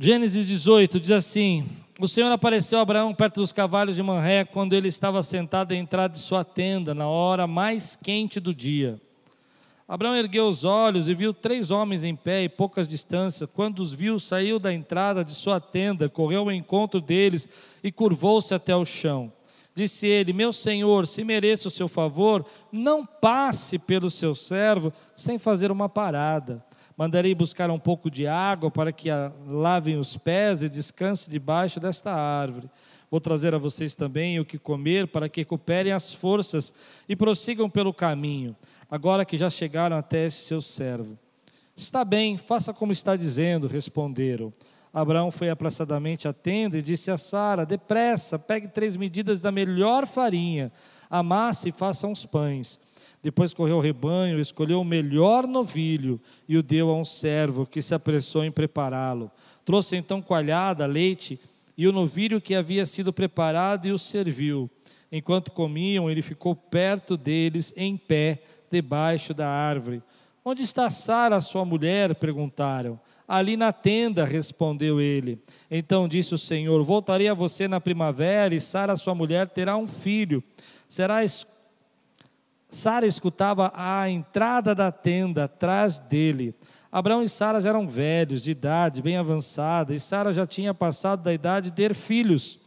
Gênesis 18 diz assim: O Senhor apareceu a Abraão perto dos cavalos de Manré quando ele estava sentado à entrada de sua tenda, na hora mais quente do dia. Abraão ergueu os olhos e viu três homens em pé e poucas distâncias. Quando os viu, saiu da entrada de sua tenda, correu ao encontro deles e curvou-se até o chão. Disse ele: Meu senhor, se mereço o seu favor, não passe pelo seu servo sem fazer uma parada. Mandarei buscar um pouco de água para que lavem os pés e descanse debaixo desta árvore. Vou trazer a vocês também o que comer para que recuperem as forças e prossigam pelo caminho agora que já chegaram até esse seu servo. Está bem, faça como está dizendo, responderam. Abraão foi apressadamente à tenda e disse a Sara: Depressa, pegue três medidas da melhor farinha, amasse e faça uns pães. Depois correu ao rebanho, escolheu o melhor novilho e o deu a um servo que se apressou em prepará-lo. Trouxe então coalhada, leite e o novilho que havia sido preparado e o serviu. Enquanto comiam, ele ficou perto deles, em pé, debaixo da árvore. Onde está Sara, sua mulher? perguntaram. Ali na tenda, respondeu ele. Então disse o Senhor: Voltarei a você na primavera, e Sara, sua mulher, terá um filho. Será Sara escutava à entrada da tenda, atrás dele. Abraão e Sara já eram velhos, de idade bem avançada, e Sara já tinha passado da idade de ter filhos.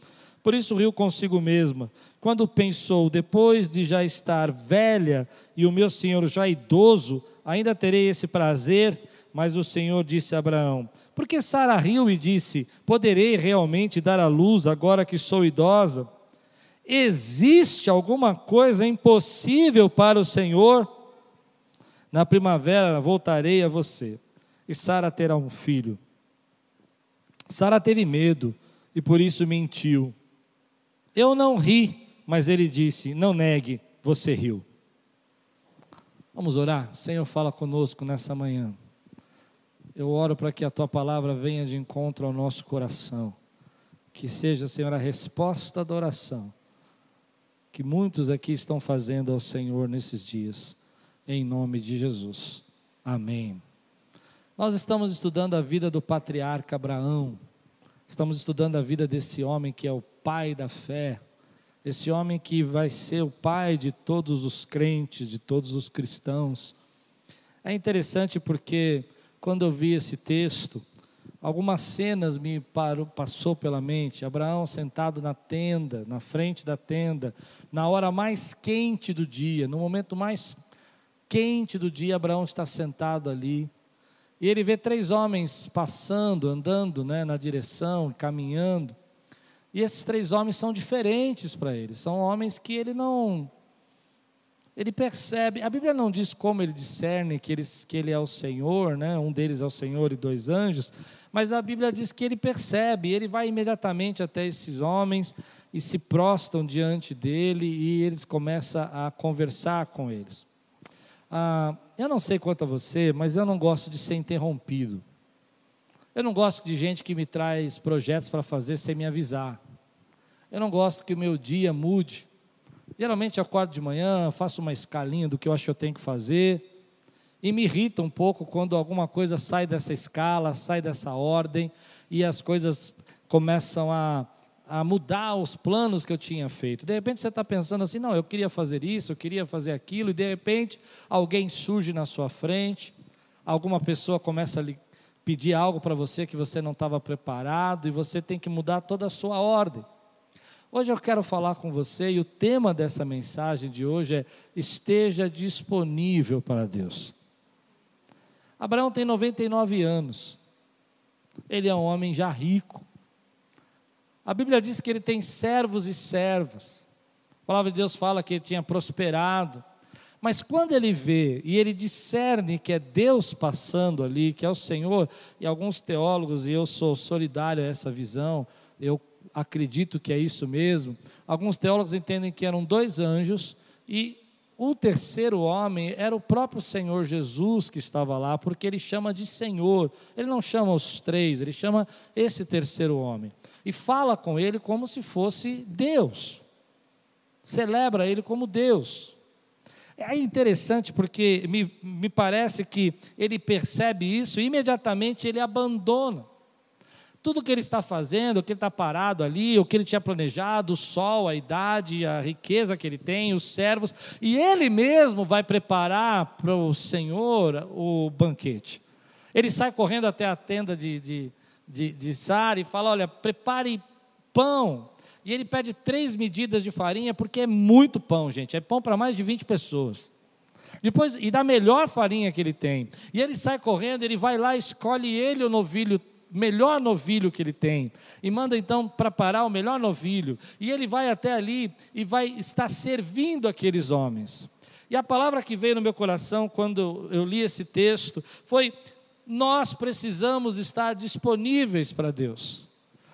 Por isso riu consigo mesma. Quando pensou, depois de já estar velha e o meu senhor já idoso, ainda terei esse prazer? Mas o Senhor disse a Abraão: Porque Sara riu e disse: Poderei realmente dar à luz agora que sou idosa? Existe alguma coisa impossível para o Senhor? Na primavera voltarei a você, e Sara terá um filho. Sara teve medo e por isso mentiu. Eu não ri, mas ele disse: Não negue, você riu. Vamos orar? Senhor, fala conosco nessa manhã. Eu oro para que a tua palavra venha de encontro ao nosso coração. Que seja, Senhor, a resposta da oração que muitos aqui estão fazendo ao Senhor nesses dias, em nome de Jesus. Amém. Nós estamos estudando a vida do patriarca Abraão, estamos estudando a vida desse homem que é o pai da fé, esse homem que vai ser o pai de todos os crentes, de todos os cristãos. É interessante porque quando eu vi esse texto, algumas cenas me parou, passou pela mente. Abraão sentado na tenda, na frente da tenda, na hora mais quente do dia, no momento mais quente do dia, Abraão está sentado ali. E ele vê três homens passando, andando né, na direção, caminhando. E esses três homens são diferentes para ele, são homens que ele não. Ele percebe, a Bíblia não diz como ele discerne que, que ele é o Senhor, né? um deles é o Senhor e dois anjos, mas a Bíblia diz que ele percebe, ele vai imediatamente até esses homens e se prostam diante dele e eles começam a conversar com eles. Ah, eu não sei quanto a você, mas eu não gosto de ser interrompido. Eu não gosto de gente que me traz projetos para fazer sem me avisar. Eu não gosto que o meu dia mude. Geralmente eu acordo de manhã, faço uma escalinha do que eu acho que eu tenho que fazer. E me irrita um pouco quando alguma coisa sai dessa escala, sai dessa ordem e as coisas começam a, a mudar os planos que eu tinha feito. De repente você está pensando assim: não, eu queria fazer isso, eu queria fazer aquilo, e de repente alguém surge na sua frente, alguma pessoa começa a lhe pedir algo para você que você não estava preparado e você tem que mudar toda a sua ordem. Hoje eu quero falar com você e o tema dessa mensagem de hoje é: esteja disponível para Deus. Abraão tem 99 anos, ele é um homem já rico. A Bíblia diz que ele tem servos e servas. A palavra de Deus fala que ele tinha prosperado. Mas quando ele vê e ele discerne que é Deus passando ali, que é o Senhor, e alguns teólogos, e eu sou solidário a essa visão, eu acredito que é isso mesmo. Alguns teólogos entendem que eram dois anjos e o terceiro homem era o próprio Senhor Jesus que estava lá, porque ele chama de Senhor. Ele não chama os três, ele chama esse terceiro homem. E fala com ele como se fosse Deus. Celebra ele como Deus. É interessante porque me, me parece que ele percebe isso e imediatamente ele abandona. Tudo que ele está fazendo, o que ele está parado ali, o que ele tinha planejado, o sol, a idade, a riqueza que ele tem, os servos, e ele mesmo vai preparar para o Senhor o banquete. Ele sai correndo até a tenda de, de, de, de Sara e fala: Olha, prepare pão. E ele pede três medidas de farinha, porque é muito pão, gente. É pão para mais de 20 pessoas. Depois, e da melhor farinha que ele tem. E ele sai correndo, ele vai lá, escolhe ele o novilho melhor novilho que ele tem, e manda então preparar o melhor novilho, e ele vai até ali e vai estar servindo aqueles homens. E a palavra que veio no meu coração quando eu li esse texto foi: nós precisamos estar disponíveis para Deus.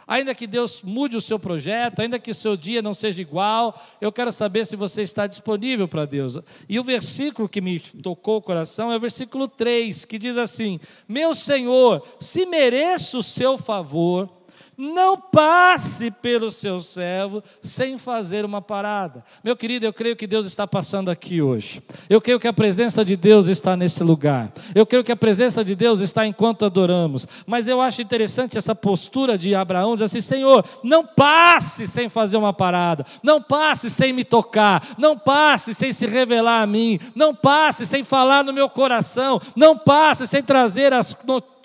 Ainda que Deus mude o seu projeto, ainda que o seu dia não seja igual, eu quero saber se você está disponível para Deus. E o versículo que me tocou o coração é o versículo 3, que diz assim: Meu Senhor, se mereço o seu favor, não passe pelo seu servo sem fazer uma parada. Meu querido, eu creio que Deus está passando aqui hoje. Eu creio que a presença de Deus está nesse lugar. Eu creio que a presença de Deus está enquanto adoramos. Mas eu acho interessante essa postura de Abraão, diz assim: Senhor, não passe sem fazer uma parada, não passe sem me tocar, não passe sem se revelar a mim, não passe sem falar no meu coração, não passe sem trazer as notícias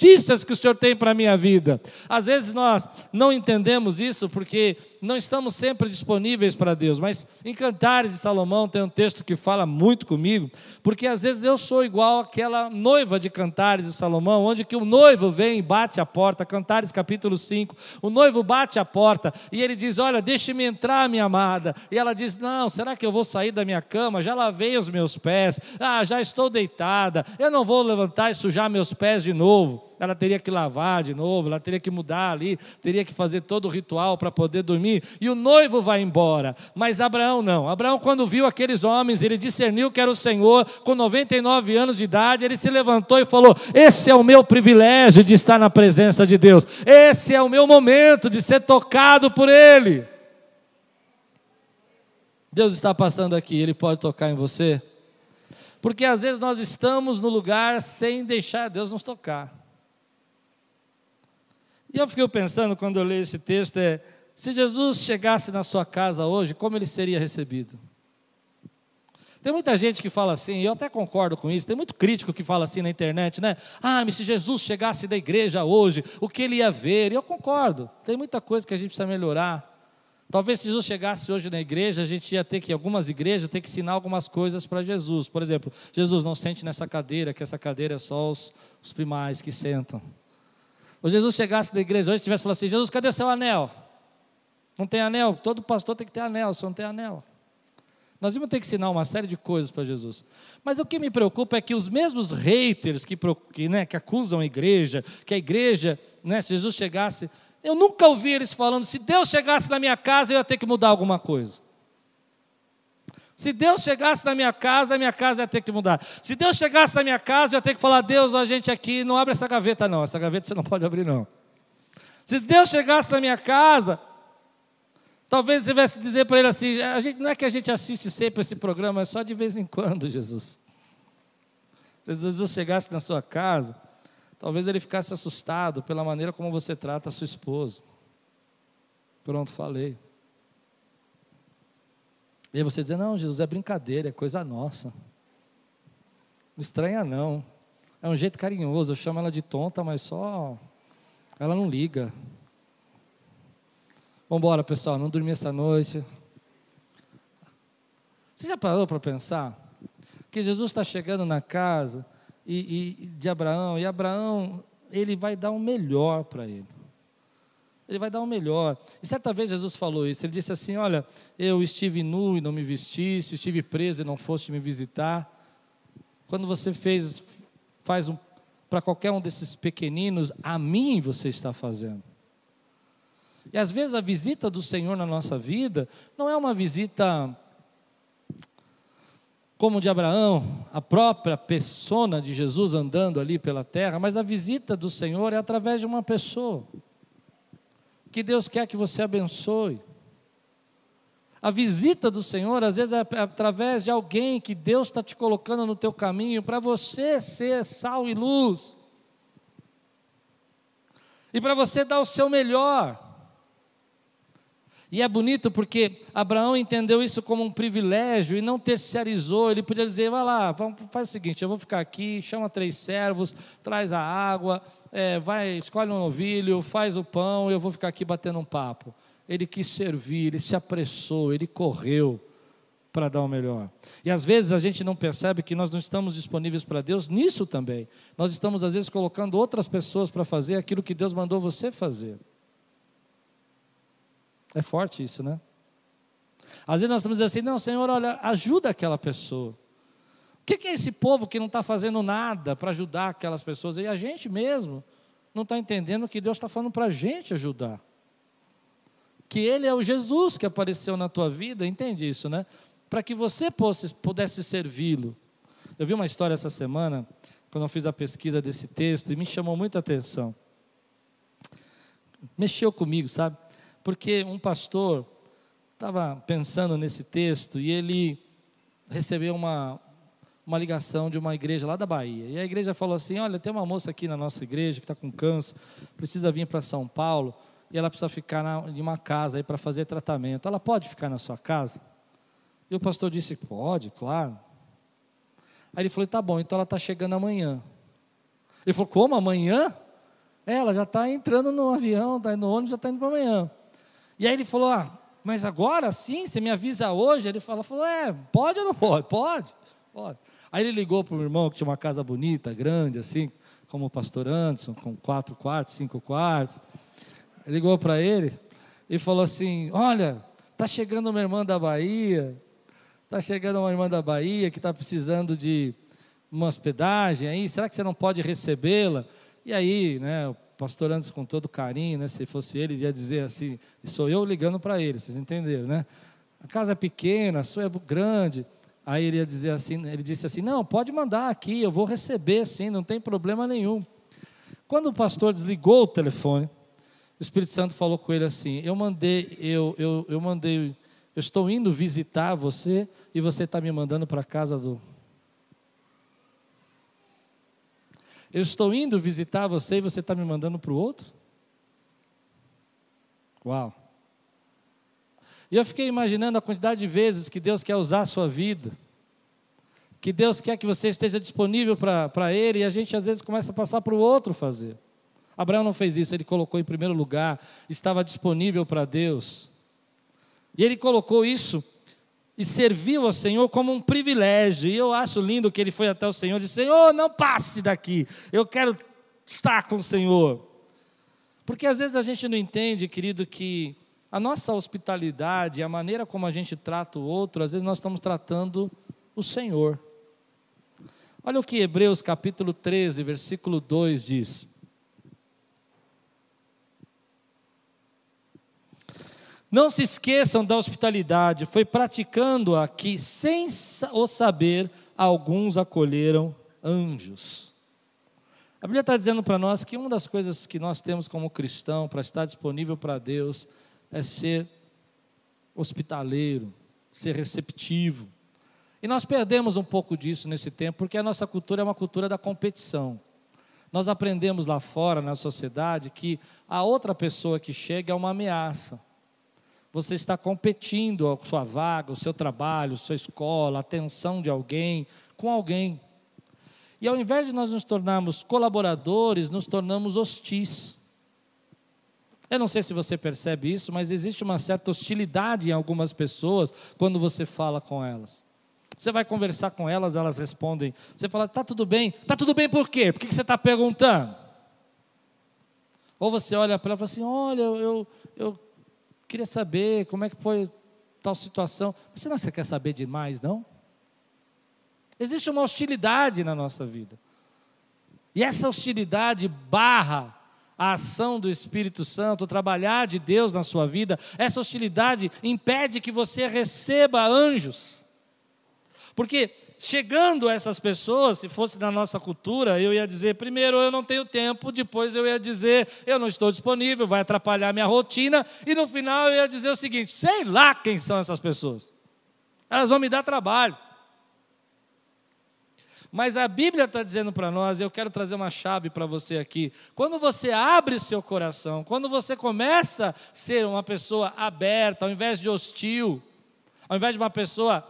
que o Senhor tem para a minha vida. Às vezes nós não entendemos isso porque não estamos sempre disponíveis para Deus, mas em Cantares de Salomão tem um texto que fala muito comigo, porque às vezes eu sou igual aquela noiva de Cantares de Salomão, onde que o noivo vem e bate a porta, Cantares capítulo 5, o noivo bate a porta e ele diz: Olha, deixe-me entrar, minha amada. E ela diz: Não, será que eu vou sair da minha cama? Já lavei os meus pés, ah, já estou deitada, eu não vou levantar e sujar meus pés de novo ela teria que lavar de novo, ela teria que mudar ali, teria que fazer todo o ritual para poder dormir, e o noivo vai embora. Mas Abraão não. Abraão, quando viu aqueles homens, ele discerniu que era o Senhor, com 99 anos de idade, ele se levantou e falou: Esse é o meu privilégio de estar na presença de Deus, esse é o meu momento de ser tocado por Ele. Deus está passando aqui, Ele pode tocar em você? Porque às vezes nós estamos no lugar sem deixar Deus nos tocar. E eu fiquei pensando quando eu leio esse texto é, se Jesus chegasse na sua casa hoje, como ele seria recebido? Tem muita gente que fala assim, e eu até concordo com isso, tem muito crítico que fala assim na internet, né? Ah, mas se Jesus chegasse da igreja hoje, o que ele ia ver? E eu concordo, tem muita coisa que a gente precisa melhorar. Talvez se Jesus chegasse hoje na igreja, a gente ia ter que, algumas igrejas, ter que ensinar algumas coisas para Jesus. Por exemplo, Jesus, não sente nessa cadeira, que essa cadeira é só os, os primais que sentam. Ou Jesus chegasse da igreja hoje e tivesse falado assim: Jesus, cadê seu anel? Não tem anel? Todo pastor tem que ter anel, só não tem anel. Nós vamos ter que ensinar uma série de coisas para Jesus. Mas o que me preocupa é que os mesmos haters que, que, né, que acusam a igreja, que a igreja, né, se Jesus chegasse, eu nunca ouvi eles falando: se Deus chegasse na minha casa, eu ia ter que mudar alguma coisa. Se Deus chegasse na minha casa, a minha casa ia ter que mudar. Se Deus chegasse na minha casa, eu ia ter que falar: Deus, a gente aqui não abre essa gaveta, não. Essa gaveta você não pode abrir, não. Se Deus chegasse na minha casa, talvez eu tivesse dizer para ele assim: a gente, não é que a gente assiste sempre esse programa, é só de vez em quando, Jesus. Se Jesus chegasse na sua casa, talvez ele ficasse assustado pela maneira como você trata a sua esposa. Pronto, falei. E aí você diz: Não, Jesus, é brincadeira, é coisa nossa. Não estranha, não. É um jeito carinhoso. Eu chamo ela de tonta, mas só. Ela não liga. Vamos embora, pessoal. Não dormi essa noite. Você já parou para pensar que Jesus está chegando na casa e, e, de Abraão e Abraão ele vai dar o melhor para ele. Ele vai dar o melhor. E certa vez Jesus falou isso. Ele disse assim: Olha, eu estive nu e não me vestiste, estive preso e não foste me visitar. Quando você fez, faz um, para qualquer um desses pequeninos, a mim você está fazendo. E às vezes a visita do Senhor na nossa vida não é uma visita como de Abraão, a própria persona de Jesus andando ali pela terra, mas a visita do Senhor é através de uma pessoa que Deus quer que você abençoe. A visita do Senhor, às vezes, é através de alguém que Deus está te colocando no teu caminho para você ser sal e luz. e para você dar o seu melhor. E é bonito porque Abraão entendeu isso como um privilégio e não terceirizou. Ele podia dizer: vai lá, faz o seguinte, eu vou ficar aqui, chama três servos, traz a água, é, vai, escolhe um novilho, faz o pão, eu vou ficar aqui batendo um papo. Ele quis servir, ele se apressou, ele correu para dar o melhor. E às vezes a gente não percebe que nós não estamos disponíveis para Deus nisso também. Nós estamos às vezes colocando outras pessoas para fazer aquilo que Deus mandou você fazer. É forte isso, né? Às vezes nós estamos dizendo assim: não, Senhor, olha, ajuda aquela pessoa. O que é esse povo que não está fazendo nada para ajudar aquelas pessoas? E a gente mesmo não está entendendo que Deus está falando para a gente ajudar. Que Ele é o Jesus que apareceu na tua vida, entende isso, né? para que você pudesse servi-lo. Eu vi uma história essa semana, quando eu fiz a pesquisa desse texto, e me chamou muita atenção. Mexeu comigo, sabe? Porque um pastor estava pensando nesse texto e ele recebeu uma, uma ligação de uma igreja lá da Bahia. E a igreja falou assim: Olha, tem uma moça aqui na nossa igreja que está com câncer, precisa vir para São Paulo e ela precisa ficar na, em uma casa aí para fazer tratamento. Ela pode ficar na sua casa? E o pastor disse: Pode, claro. Aí ele falou: Tá bom, então ela está chegando amanhã. Ele falou: Como amanhã? É, ela já está entrando no avião, está no ônibus, já está indo para amanhã. E aí ele falou: Ah, mas agora sim, você me avisa hoje? Ele falou, falou: É, pode ou não pode? Pode, pode. Aí ele ligou para o irmão que tinha uma casa bonita, grande, assim, como o pastor Anderson, com quatro quartos, cinco quartos. Ele ligou para ele e falou assim: Olha, está chegando uma irmã da Bahia, Está chegando uma irmã da Bahia que está precisando de uma hospedagem aí, será que você não pode recebê-la? E aí, né, o pastor antes com todo carinho, né, se fosse ele, ia dizer assim, sou eu ligando para ele, vocês entenderam, né? A casa é pequena, a sua é grande. Aí ele ia dizer assim, ele disse assim: "Não, pode mandar aqui, eu vou receber sim, não tem problema nenhum". Quando o pastor desligou o telefone, o Espírito Santo falou com ele assim: "Eu mandei, eu, eu, eu mandei eu estou indo visitar você e você está me mandando para a casa do. Eu estou indo visitar você e você está me mandando para o outro? Uau! E eu fiquei imaginando a quantidade de vezes que Deus quer usar a sua vida, que Deus quer que você esteja disponível para Ele e a gente às vezes começa a passar para o outro fazer. Abraão não fez isso, ele colocou em primeiro lugar, estava disponível para Deus. E ele colocou isso e serviu ao Senhor como um privilégio. E eu acho lindo que ele foi até o Senhor e disse: Senhor, não passe daqui, eu quero estar com o Senhor. Porque às vezes a gente não entende, querido, que a nossa hospitalidade, a maneira como a gente trata o outro, às vezes nós estamos tratando o Senhor. Olha o que Hebreus capítulo 13, versículo 2 diz. Não se esqueçam da hospitalidade, foi praticando-a que, sem o saber, alguns acolheram anjos. A Bíblia está dizendo para nós que uma das coisas que nós temos como cristão para estar disponível para Deus é ser hospitaleiro, ser receptivo. E nós perdemos um pouco disso nesse tempo, porque a nossa cultura é uma cultura da competição. Nós aprendemos lá fora, na sociedade, que a outra pessoa que chega é uma ameaça você está competindo a sua vaga, o seu trabalho, a sua escola, a atenção de alguém com alguém. E ao invés de nós nos tornarmos colaboradores, nos tornamos hostis. Eu não sei se você percebe isso, mas existe uma certa hostilidade em algumas pessoas quando você fala com elas. Você vai conversar com elas, elas respondem. Você fala, tá tudo bem? Tá tudo bem por quê? Por que você está perguntando? Ou você olha para ela e fala assim: olha, eu, eu Queria saber como é que foi tal situação. Você não quer saber demais, não? Existe uma hostilidade na nossa vida. E essa hostilidade barra a ação do Espírito Santo, o trabalhar de Deus na sua vida. Essa hostilidade impede que você receba anjos. Porque chegando a essas pessoas, se fosse na nossa cultura, eu ia dizer, primeiro, eu não tenho tempo, depois eu ia dizer, eu não estou disponível, vai atrapalhar minha rotina, e no final eu ia dizer o seguinte: sei lá quem são essas pessoas, elas vão me dar trabalho. Mas a Bíblia está dizendo para nós, eu quero trazer uma chave para você aqui. Quando você abre seu coração, quando você começa a ser uma pessoa aberta, ao invés de hostil, ao invés de uma pessoa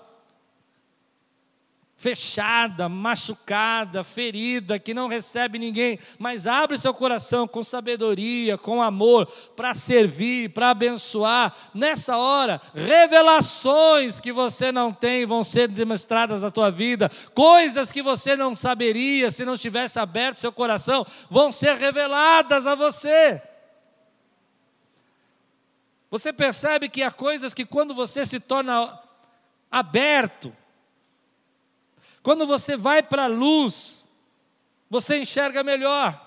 fechada, machucada, ferida, que não recebe ninguém, mas abre seu coração com sabedoria, com amor, para servir, para abençoar. Nessa hora, revelações que você não tem vão ser demonstradas na tua vida, coisas que você não saberia se não tivesse aberto seu coração, vão ser reveladas a você. Você percebe que há coisas que quando você se torna aberto, quando você vai para a luz, você enxerga melhor.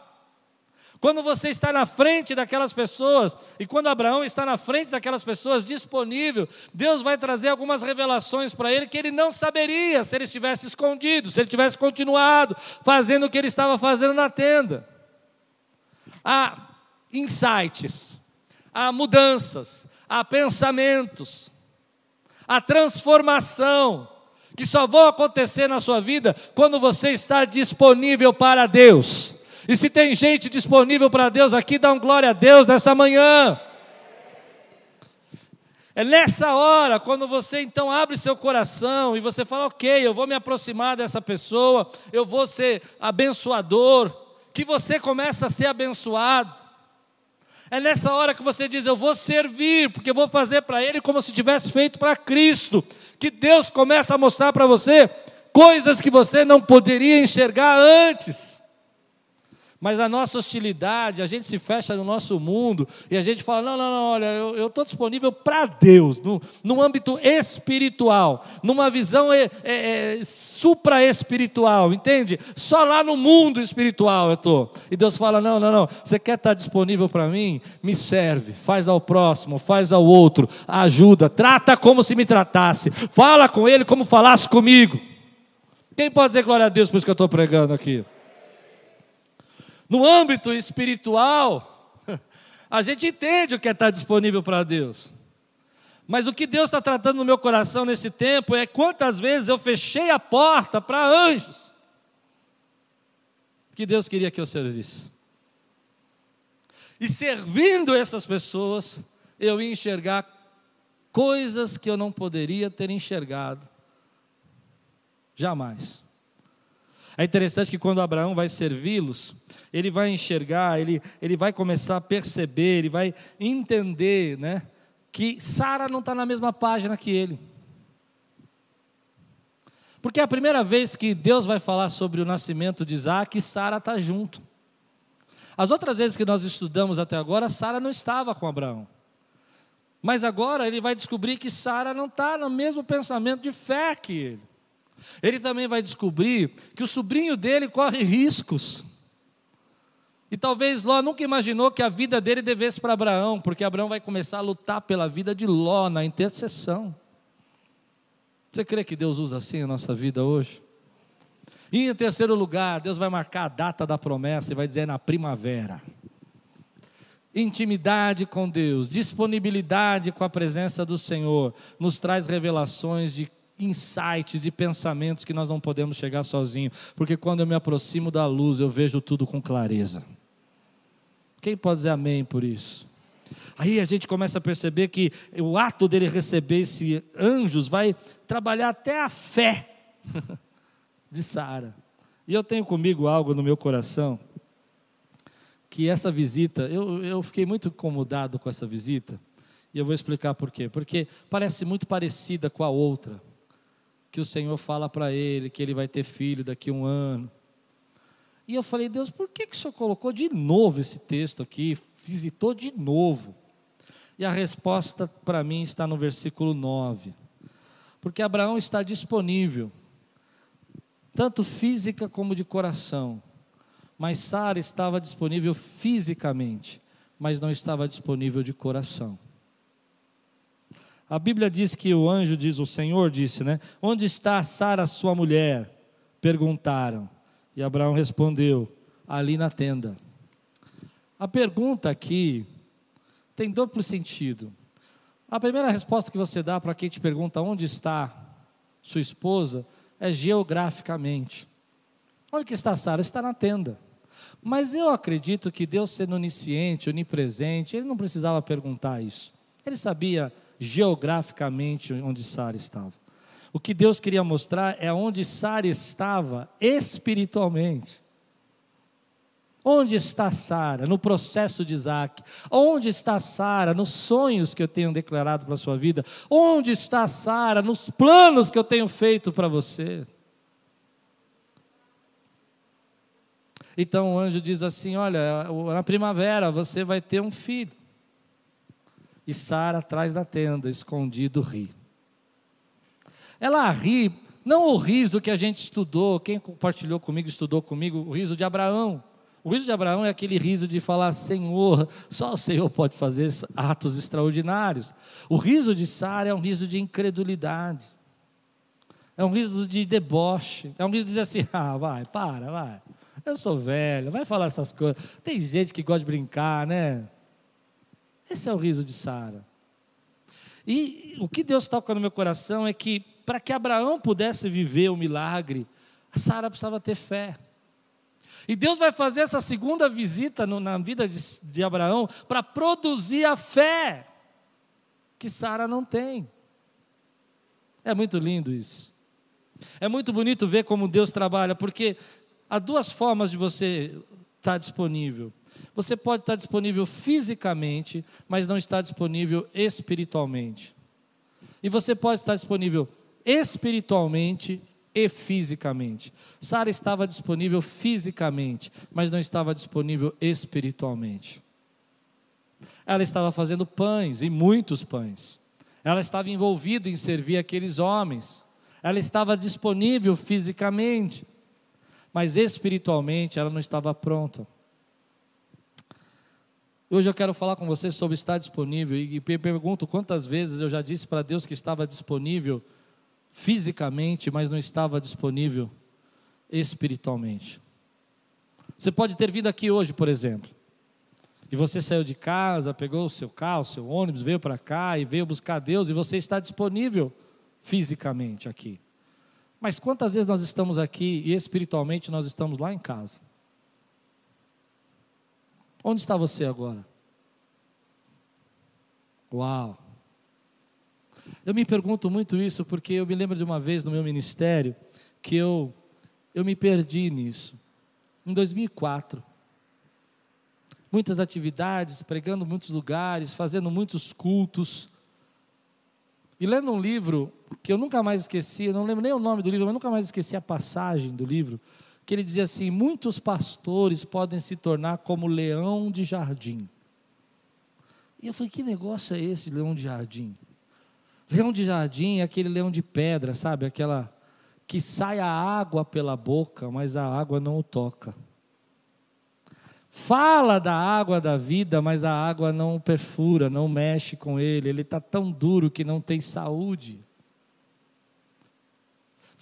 Quando você está na frente daquelas pessoas, e quando Abraão está na frente daquelas pessoas, disponível, Deus vai trazer algumas revelações para ele que ele não saberia se ele estivesse escondido, se ele tivesse continuado fazendo o que ele estava fazendo na tenda. Há insights, há mudanças, há pensamentos, há transformação que só vão acontecer na sua vida quando você está disponível para Deus. E se tem gente disponível para Deus aqui, dá um glória a Deus nessa manhã. É nessa hora, quando você então abre seu coração e você fala, ok, eu vou me aproximar dessa pessoa, eu vou ser abençoador, que você começa a ser abençoado. É nessa hora que você diz: Eu vou servir, porque eu vou fazer para Ele como se tivesse feito para Cristo. Que Deus começa a mostrar para você coisas que você não poderia enxergar antes. Mas a nossa hostilidade, a gente se fecha no nosso mundo e a gente fala: não, não, não, olha, eu estou disponível para Deus, no, no âmbito espiritual, numa visão é, é, é, supra-espiritual, entende? Só lá no mundo espiritual eu estou. E Deus fala: não, não, não, você quer estar disponível para mim? Me serve, faz ao próximo, faz ao outro, ajuda, trata como se me tratasse, fala com ele como falasse comigo. Quem pode dizer glória a Deus por isso que eu estou pregando aqui? No âmbito espiritual, a gente entende o que é estar disponível para Deus. Mas o que Deus está tratando no meu coração nesse tempo é quantas vezes eu fechei a porta para anjos que Deus queria que eu servisse. E servindo essas pessoas, eu ia enxergar coisas que eu não poderia ter enxergado. Jamais. É interessante que quando Abraão vai servi-los, ele vai enxergar, ele, ele vai começar a perceber, ele vai entender né, que Sara não está na mesma página que ele. Porque é a primeira vez que Deus vai falar sobre o nascimento de Isaac, Sara está junto. As outras vezes que nós estudamos até agora, Sara não estava com Abraão. Mas agora ele vai descobrir que Sara não está no mesmo pensamento de fé que ele. Ele também vai descobrir que o sobrinho dele corre riscos. E talvez Ló nunca imaginou que a vida dele devesse para Abraão, porque Abraão vai começar a lutar pela vida de Ló na intercessão. Você crê que Deus usa assim a nossa vida hoje? E em terceiro lugar, Deus vai marcar a data da promessa e vai dizer na primavera. Intimidade com Deus, disponibilidade com a presença do Senhor, nos traz revelações de insights e pensamentos que nós não podemos chegar sozinho, porque quando eu me aproximo da luz, eu vejo tudo com clareza. Quem pode dizer amém por isso? Aí a gente começa a perceber que o ato dele receber esses anjos vai trabalhar até a fé de Sara. E eu tenho comigo algo no meu coração que essa visita, eu, eu fiquei muito incomodado com essa visita, e eu vou explicar por quê. Porque parece muito parecida com a outra que o Senhor fala para ele que ele vai ter filho daqui a um ano. E eu falei, Deus, por que, que o Senhor colocou de novo esse texto aqui? Visitou de novo. E a resposta para mim está no versículo 9. Porque Abraão está disponível, tanto física como de coração. Mas Sara estava disponível fisicamente, mas não estava disponível de coração. A Bíblia diz que o anjo diz, o Senhor disse, né? Onde está Sara, sua mulher? Perguntaram. E Abraão respondeu: Ali na tenda. A pergunta aqui tem duplo sentido. A primeira resposta que você dá para quem te pergunta onde está sua esposa é geograficamente. Onde que está Sara? Está na tenda. Mas eu acredito que Deus sendo onisciente, onipresente, ele não precisava perguntar isso. Ele sabia geograficamente onde Sara estava. O que Deus queria mostrar é onde Sara estava espiritualmente. Onde está Sara no processo de Isaac? Onde está Sara nos sonhos que eu tenho declarado para a sua vida? Onde está Sara nos planos que eu tenho feito para você? Então o anjo diz assim: Olha, na primavera você vai ter um filho. E Sara, atrás da tenda, escondido, ri. Ela ri, não o riso que a gente estudou, quem compartilhou comigo, estudou comigo, o riso de Abraão. O riso de Abraão é aquele riso de falar: Senhor, só o Senhor pode fazer atos extraordinários. O riso de Sara é um riso de incredulidade. É um riso de deboche. É um riso de dizer assim: ah, vai, para, vai. Eu sou velho, vai falar essas coisas. Tem gente que gosta de brincar, né? Esse é o riso de Sara. E o que Deus toca no meu coração é que, para que Abraão pudesse viver o milagre, Sara precisava ter fé. E Deus vai fazer essa segunda visita no, na vida de, de Abraão para produzir a fé que Sara não tem. É muito lindo isso. É muito bonito ver como Deus trabalha, porque há duas formas de você estar disponível. Você pode estar disponível fisicamente, mas não está disponível espiritualmente. E você pode estar disponível espiritualmente e fisicamente. Sara estava disponível fisicamente, mas não estava disponível espiritualmente. Ela estava fazendo pães, e muitos pães. Ela estava envolvida em servir aqueles homens. Ela estava disponível fisicamente, mas espiritualmente ela não estava pronta. Hoje eu quero falar com você sobre estar disponível e pergunto quantas vezes eu já disse para Deus que estava disponível fisicamente, mas não estava disponível espiritualmente. Você pode ter vindo aqui hoje, por exemplo, e você saiu de casa, pegou o seu carro, o seu ônibus, veio para cá e veio buscar Deus, e você está disponível fisicamente aqui. Mas quantas vezes nós estamos aqui e espiritualmente nós estamos lá em casa? Onde está você agora? Uau! Eu me pergunto muito isso porque eu me lembro de uma vez no meu ministério que eu, eu me perdi nisso. Em 2004. Muitas atividades, pregando muitos lugares, fazendo muitos cultos. E lendo um livro que eu nunca mais esqueci, não lembro nem o nome do livro, mas nunca mais esqueci a passagem do livro, que ele dizia assim: muitos pastores podem se tornar como leão de jardim. E eu falei: que negócio é esse, leão de jardim? Leão de jardim é aquele leão de pedra, sabe? Aquela que sai a água pela boca, mas a água não o toca. Fala da água da vida, mas a água não perfura, não mexe com ele. Ele está tão duro que não tem saúde.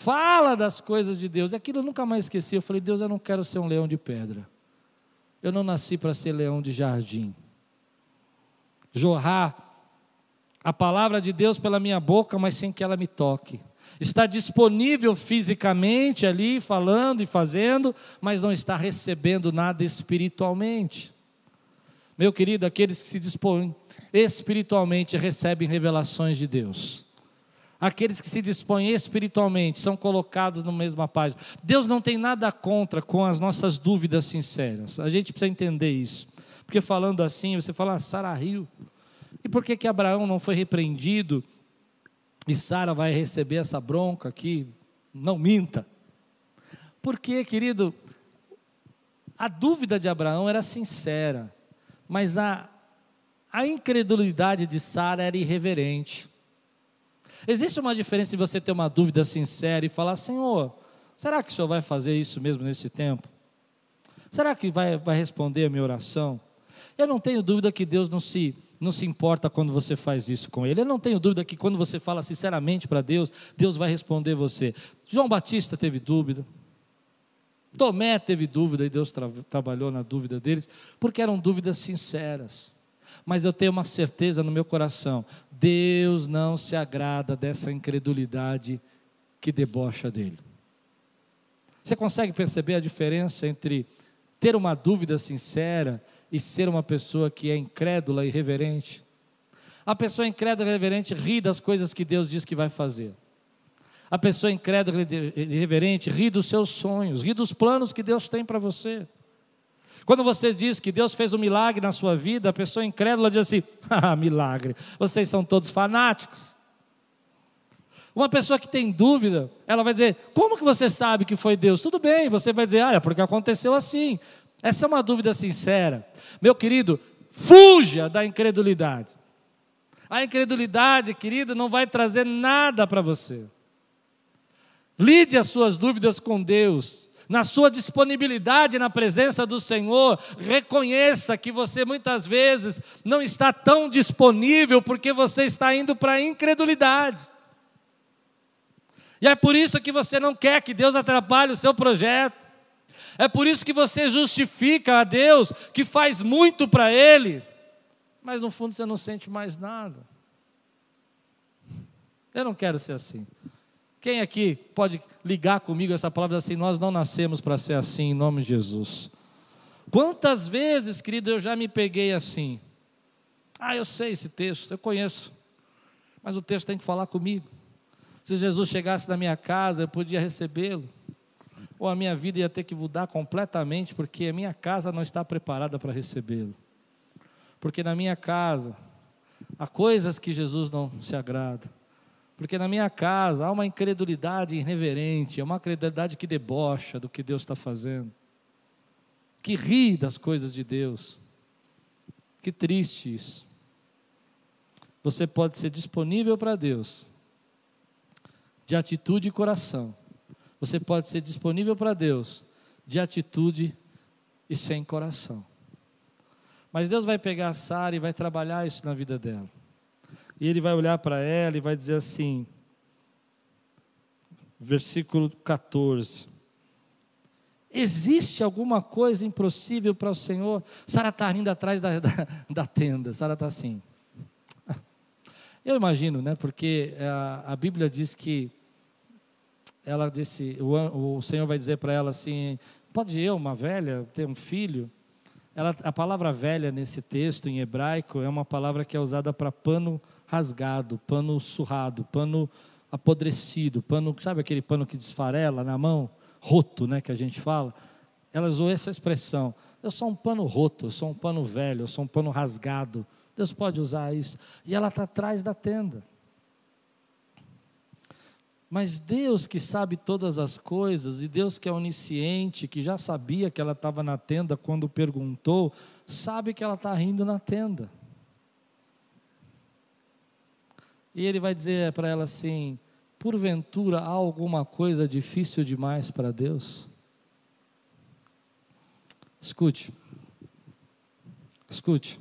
Fala das coisas de Deus. Aquilo eu nunca mais esqueci. Eu falei, Deus, eu não quero ser um leão de pedra. Eu não nasci para ser leão de jardim. Jorrar a palavra de Deus pela minha boca, mas sem que ela me toque. Está disponível fisicamente ali, falando e fazendo, mas não está recebendo nada espiritualmente. Meu querido, aqueles que se dispõem espiritualmente recebem revelações de Deus. Aqueles que se dispõem espiritualmente são colocados na mesma página. Deus não tem nada contra com as nossas dúvidas sinceras. A gente precisa entender isso. Porque falando assim, você fala, ah, Sara Rio, e por que que Abraão não foi repreendido e Sara vai receber essa bronca aqui? Não minta. Porque, querido, a dúvida de Abraão era sincera, mas a, a incredulidade de Sara era irreverente. Existe uma diferença em você ter uma dúvida sincera e falar: Senhor, será que o Senhor vai fazer isso mesmo nesse tempo? Será que vai, vai responder a minha oração? Eu não tenho dúvida que Deus não se, não se importa quando você faz isso com Ele. Eu não tenho dúvida que quando você fala sinceramente para Deus, Deus vai responder você. João Batista teve dúvida. Tomé teve dúvida e Deus tra trabalhou na dúvida deles, porque eram dúvidas sinceras. Mas eu tenho uma certeza no meu coração: Deus não se agrada dessa incredulidade que debocha dele. Você consegue perceber a diferença entre ter uma dúvida sincera e ser uma pessoa que é incrédula e reverente? A pessoa incrédula e reverente ri das coisas que Deus diz que vai fazer. A pessoa incrédula e reverente ri dos seus sonhos, ri dos planos que Deus tem para você. Quando você diz que Deus fez um milagre na sua vida, a pessoa incrédula diz assim: ah, milagre, vocês são todos fanáticos. Uma pessoa que tem dúvida, ela vai dizer: como que você sabe que foi Deus? Tudo bem, você vai dizer: olha, porque aconteceu assim. Essa é uma dúvida sincera. Meu querido, fuja da incredulidade. A incredulidade, querido, não vai trazer nada para você. Lide as suas dúvidas com Deus na sua disponibilidade na presença do Senhor, reconheça que você muitas vezes não está tão disponível porque você está indo para a incredulidade. E é por isso que você não quer que Deus atrapalhe o seu projeto. É por isso que você justifica a Deus que faz muito para Ele, mas no fundo você não sente mais nada. Eu não quero ser assim. Quem aqui pode ligar comigo essa palavra assim? Nós não nascemos para ser assim, em nome de Jesus. Quantas vezes, querido, eu já me peguei assim? Ah, eu sei esse texto, eu conheço, mas o texto tem que falar comigo. Se Jesus chegasse na minha casa, eu podia recebê-lo, ou a minha vida ia ter que mudar completamente, porque a minha casa não está preparada para recebê-lo. Porque na minha casa há coisas que Jesus não se agrada. Porque na minha casa há uma incredulidade irreverente, é uma incredulidade que debocha do que Deus está fazendo, que ri das coisas de Deus. Que triste isso. Você pode ser disponível para Deus, de atitude e coração. Você pode ser disponível para Deus, de atitude e sem coração. Mas Deus vai pegar a Sara e vai trabalhar isso na vida dela. E ele vai olhar para ela e vai dizer assim, versículo 14: Existe alguma coisa impossível para o Senhor? Sara está rindo atrás da, da, da tenda, Sara está assim. Eu imagino, né? Porque a, a, Bíblia diz que ela disse, o, o Senhor vai dizer para ela assim: pode eu, uma velha, ter um filho? Ela, a palavra velha nesse texto em hebraico é uma palavra que é usada para pano rasgado, pano surrado, pano apodrecido, pano, sabe aquele pano que desfarela na mão? Roto, né, que a gente fala. Ela usou essa expressão. Eu sou um pano roto, eu sou um pano velho, eu sou um pano rasgado. Deus pode usar isso. E ela está atrás da tenda. Mas Deus que sabe todas as coisas, e Deus que é onisciente, que já sabia que ela estava na tenda quando perguntou, sabe que ela está rindo na tenda. E ele vai dizer para ela assim: porventura há alguma coisa difícil demais para Deus? Escute, escute.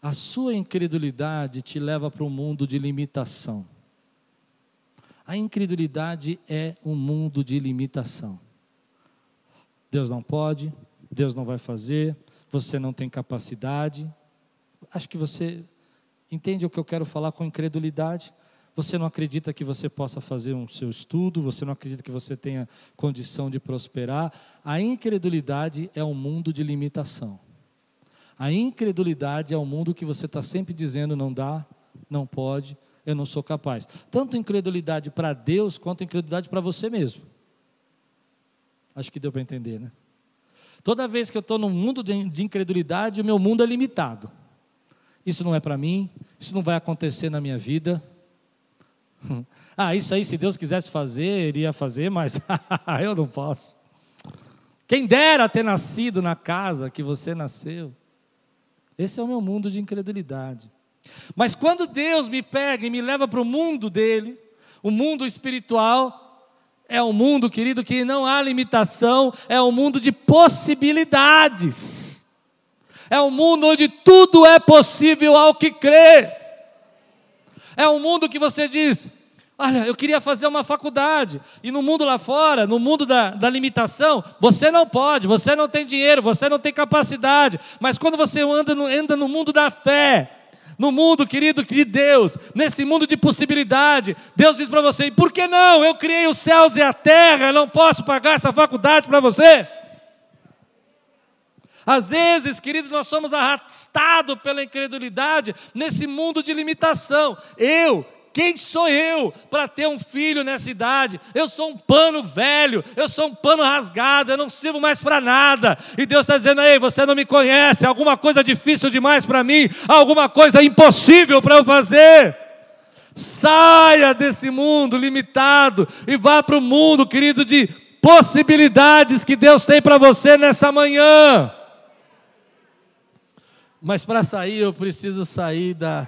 A sua incredulidade te leva para um mundo de limitação. A incredulidade é um mundo de limitação. Deus não pode, Deus não vai fazer, você não tem capacidade. Acho que você Entende o que eu quero falar com incredulidade? Você não acredita que você possa fazer um seu estudo, você não acredita que você tenha condição de prosperar. A incredulidade é um mundo de limitação. A incredulidade é um mundo que você está sempre dizendo não dá, não pode, eu não sou capaz. Tanto incredulidade para Deus quanto incredulidade para você mesmo. Acho que deu para entender, né? Toda vez que eu estou num mundo de incredulidade, o meu mundo é limitado. Isso não é para mim, isso não vai acontecer na minha vida. ah, isso aí, se Deus quisesse fazer, iria fazer, mas eu não posso. Quem dera ter nascido na casa que você nasceu. Esse é o meu mundo de incredulidade. Mas quando Deus me pega e me leva para o mundo dele, o mundo espiritual, é um mundo, querido, que não há limitação, é um mundo de possibilidades. É um mundo onde tudo é possível ao que crê. É um mundo que você diz: Olha, eu queria fazer uma faculdade. E no mundo lá fora, no mundo da, da limitação, você não pode, você não tem dinheiro, você não tem capacidade. Mas quando você anda no, anda no mundo da fé, No mundo, querido, de Deus, nesse mundo de possibilidade, Deus diz para você: por que não? Eu criei os céus e a terra, eu não posso pagar essa faculdade para você. Às vezes, querido, nós somos arrastados pela incredulidade nesse mundo de limitação. Eu quem sou eu para ter um filho nessa idade? Eu sou um pano velho, eu sou um pano rasgado, eu não sirvo mais para nada. E Deus está dizendo: Ei, você não me conhece, alguma coisa difícil demais para mim, alguma coisa impossível para eu fazer. Saia desse mundo limitado e vá para o mundo, querido, de possibilidades que Deus tem para você nessa manhã. Mas para sair, eu preciso sair da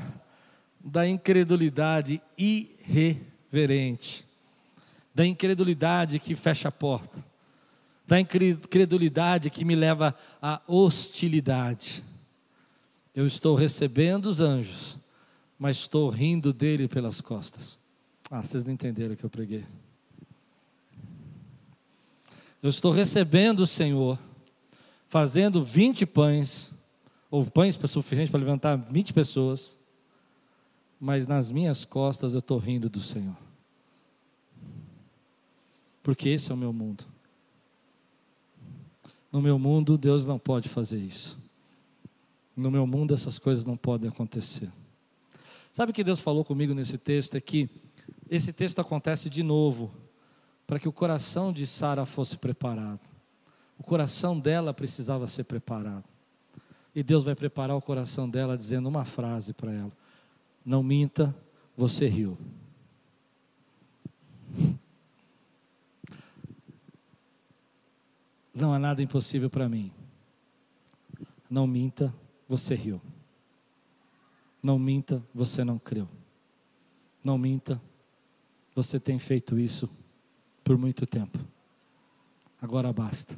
da incredulidade irreverente, da incredulidade que fecha a porta, da incredulidade que me leva à hostilidade. Eu estou recebendo os anjos, mas estou rindo dele pelas costas. Ah, vocês não entenderam o que eu preguei. Eu estou recebendo o Senhor, fazendo 20 pães, ou pães suficientes para levantar 20 pessoas, mas nas minhas costas eu estou rindo do Senhor. Porque esse é o meu mundo. No meu mundo, Deus não pode fazer isso. No meu mundo, essas coisas não podem acontecer. Sabe o que Deus falou comigo nesse texto? É que esse texto acontece de novo para que o coração de Sara fosse preparado. O coração dela precisava ser preparado. E Deus vai preparar o coração dela dizendo uma frase para ela: não minta, você riu. Não há nada impossível para mim. Não minta, você riu. Não minta, você não creu. Não minta, você tem feito isso por muito tempo. Agora basta.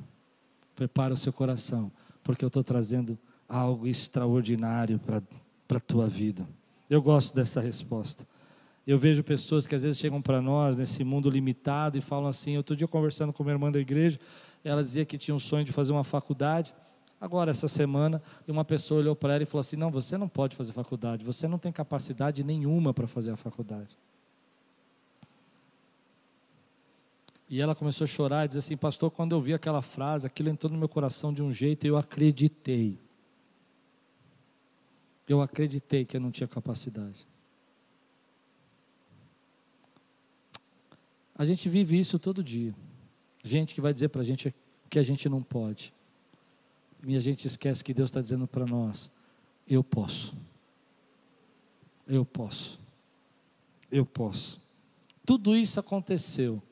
Prepara o seu coração, porque eu estou trazendo algo extraordinário para a tua vida. Eu gosto dessa resposta. Eu vejo pessoas que às vezes chegam para nós nesse mundo limitado e falam assim. Outro dia conversando com uma irmã da igreja, ela dizia que tinha um sonho de fazer uma faculdade. Agora, essa semana, uma pessoa olhou para ela e falou assim: Não, você não pode fazer faculdade, você não tem capacidade nenhuma para fazer a faculdade. E ela começou a chorar e dizer assim: Pastor, quando eu vi aquela frase, aquilo entrou no meu coração de um jeito e eu acreditei eu acreditei que eu não tinha capacidade. A gente vive isso todo dia. Gente que vai dizer para a gente que a gente não pode. E a gente esquece que Deus está dizendo para nós: eu posso. Eu posso. Eu posso. Tudo isso aconteceu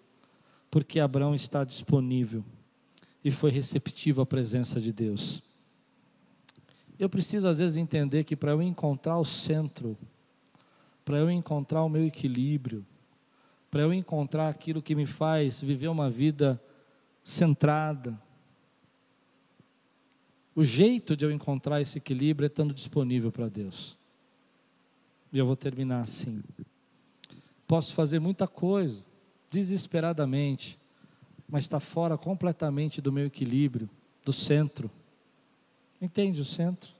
porque Abraão está disponível e foi receptivo à presença de Deus. Eu preciso às vezes entender que para eu encontrar o centro, para eu encontrar o meu equilíbrio, para eu encontrar aquilo que me faz viver uma vida centrada, o jeito de eu encontrar esse equilíbrio é estando disponível para Deus. E eu vou terminar assim. Posso fazer muita coisa, desesperadamente, mas está fora completamente do meu equilíbrio, do centro. Entende o centro?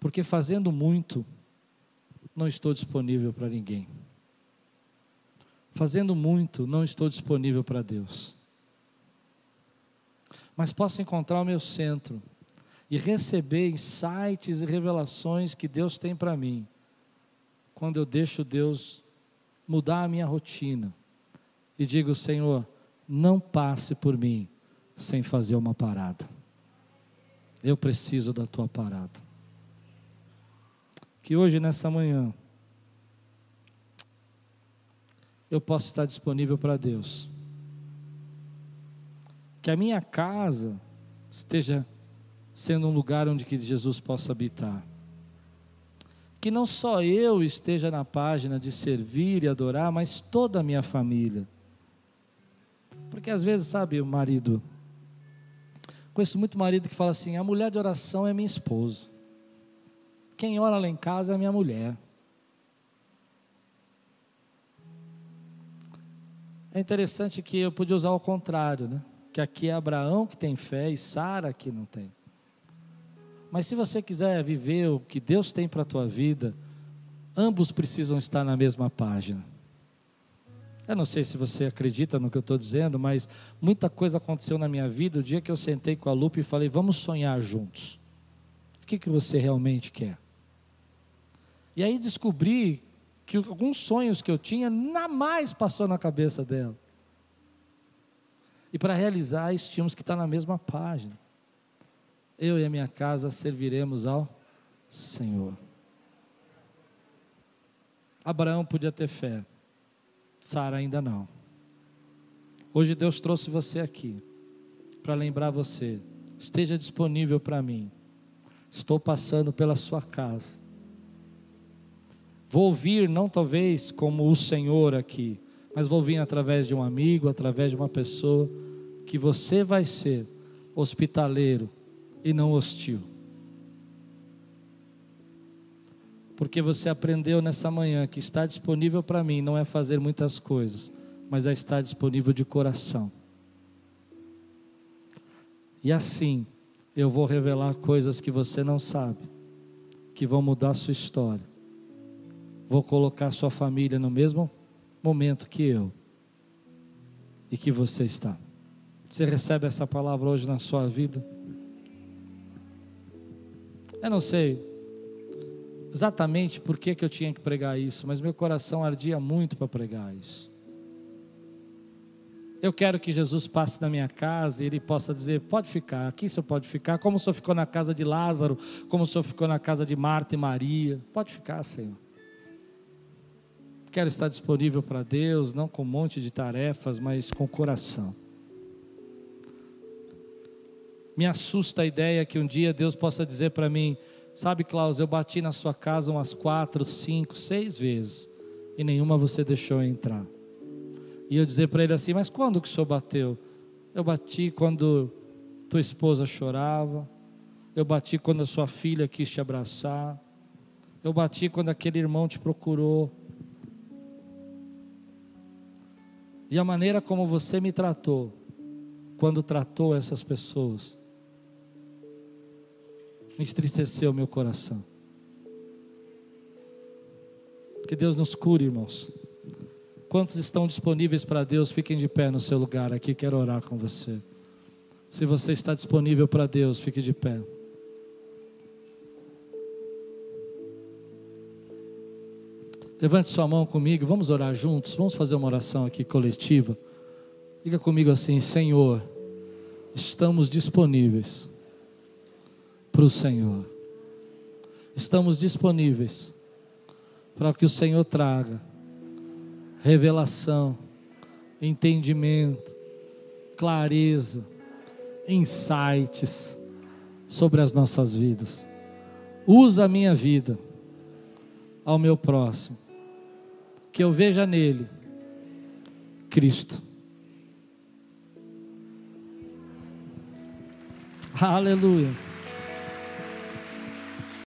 Porque fazendo muito, não estou disponível para ninguém. Fazendo muito, não estou disponível para Deus. Mas posso encontrar o meu centro e receber insights e revelações que Deus tem para mim, quando eu deixo Deus mudar a minha rotina e digo, Senhor, não passe por mim sem fazer uma parada. Eu preciso da tua parada. Que hoje, nessa manhã, eu possa estar disponível para Deus. Que a minha casa esteja sendo um lugar onde que Jesus possa habitar. Que não só eu esteja na página de servir e adorar, mas toda a minha família. Porque às vezes, sabe, o marido, Conheço muito marido que fala assim: a mulher de oração é minha esposa. Quem ora lá em casa é minha mulher. É interessante que eu podia usar o contrário, né? Que aqui é Abraão que tem fé e Sara que não tem. Mas se você quiser viver o que Deus tem para a tua vida, ambos precisam estar na mesma página. Eu não sei se você acredita no que eu estou dizendo, mas muita coisa aconteceu na minha vida o dia que eu sentei com a Lupe e falei: vamos sonhar juntos. O que, que você realmente quer? E aí descobri que alguns sonhos que eu tinha, nada mais passou na cabeça dela. E para realizar isso, tínhamos que estar na mesma página. Eu e a minha casa serviremos ao Senhor. Abraão podia ter fé, Sara ainda não. Hoje Deus trouxe você aqui para lembrar você: esteja disponível para mim. Estou passando pela sua casa. Vou ouvir, não talvez como o Senhor aqui, mas vou vir através de um amigo, através de uma pessoa, que você vai ser hospitaleiro e não hostil. Porque você aprendeu nessa manhã que está disponível para mim não é fazer muitas coisas, mas é estar disponível de coração. E assim, eu vou revelar coisas que você não sabe, que vão mudar a sua história. Vou colocar sua família no mesmo momento que eu e que você está. Você recebe essa palavra hoje na sua vida? Eu não sei exatamente por que, que eu tinha que pregar isso, mas meu coração ardia muito para pregar isso. Eu quero que Jesus passe na minha casa e ele possa dizer: pode ficar, aqui o senhor pode ficar, como o senhor ficou na casa de Lázaro, como o senhor ficou na casa de Marta e Maria. Pode ficar, Senhor. Quero estar disponível para Deus, não com um monte de tarefas, mas com coração. Me assusta a ideia que um dia Deus possa dizer para mim: Sabe, Klaus, eu bati na sua casa umas quatro, cinco, seis vezes e nenhuma você deixou entrar. E eu dizer para ele assim: Mas quando que o senhor bateu? Eu bati quando tua esposa chorava, eu bati quando a sua filha quis te abraçar, eu bati quando aquele irmão te procurou. E a maneira como você me tratou, quando tratou essas pessoas, entristeceu meu coração. Que Deus nos cure, irmãos. Quantos estão disponíveis para Deus, fiquem de pé no seu lugar aqui, quero orar com você. Se você está disponível para Deus, fique de pé. Levante sua mão comigo, vamos orar juntos, vamos fazer uma oração aqui coletiva. Diga comigo assim: Senhor, estamos disponíveis para o Senhor. Estamos disponíveis para que o Senhor traga revelação, entendimento, clareza, insights sobre as nossas vidas. Usa a minha vida ao meu próximo, que eu veja nele Cristo. Aleluia.